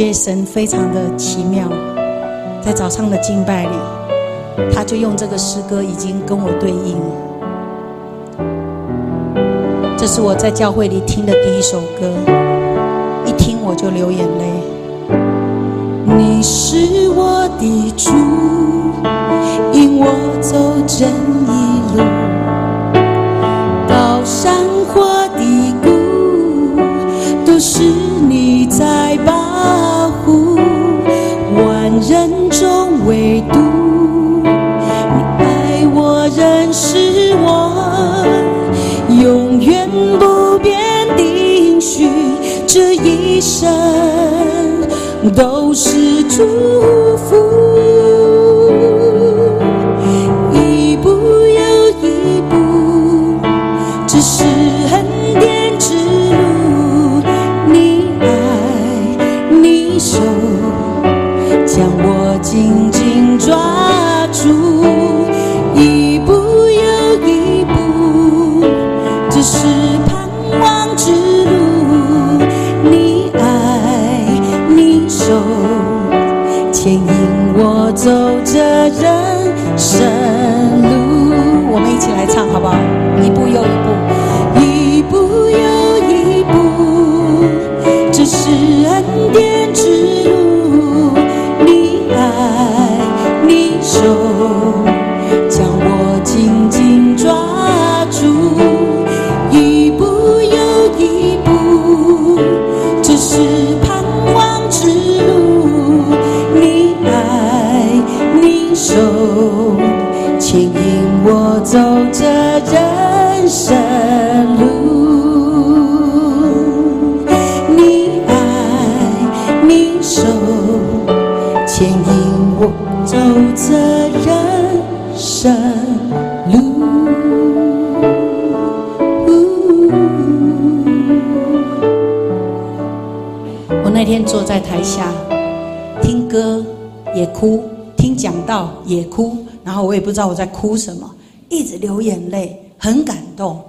觉得神非常的奇妙，在早上的敬拜里，他就用这个诗歌已经跟我对应。这是我在教会里听的第一首歌，一听我就流眼泪。你是我的主，引我走正义路，高山或低谷，都是这一生都是祝福。一步又一步，这是恩典之路。你爱，你手，将我紧紧抓牵引我走这人生路。手，牵引我走这人生路。你爱，你手，牵引我走这人生路。我那天坐在台下，听歌也哭，听讲到也哭，然后我也不知道我在哭什么，一直流眼泪，很感动。